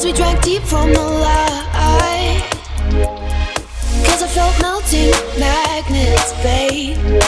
Cause we drank deep from the light. Cause I felt melting magnets, babe.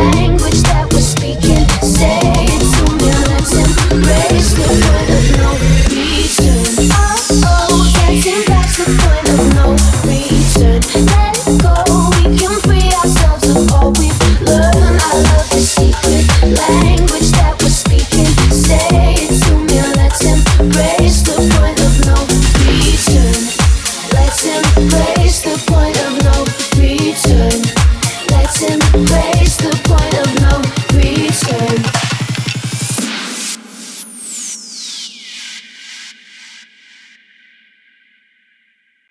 language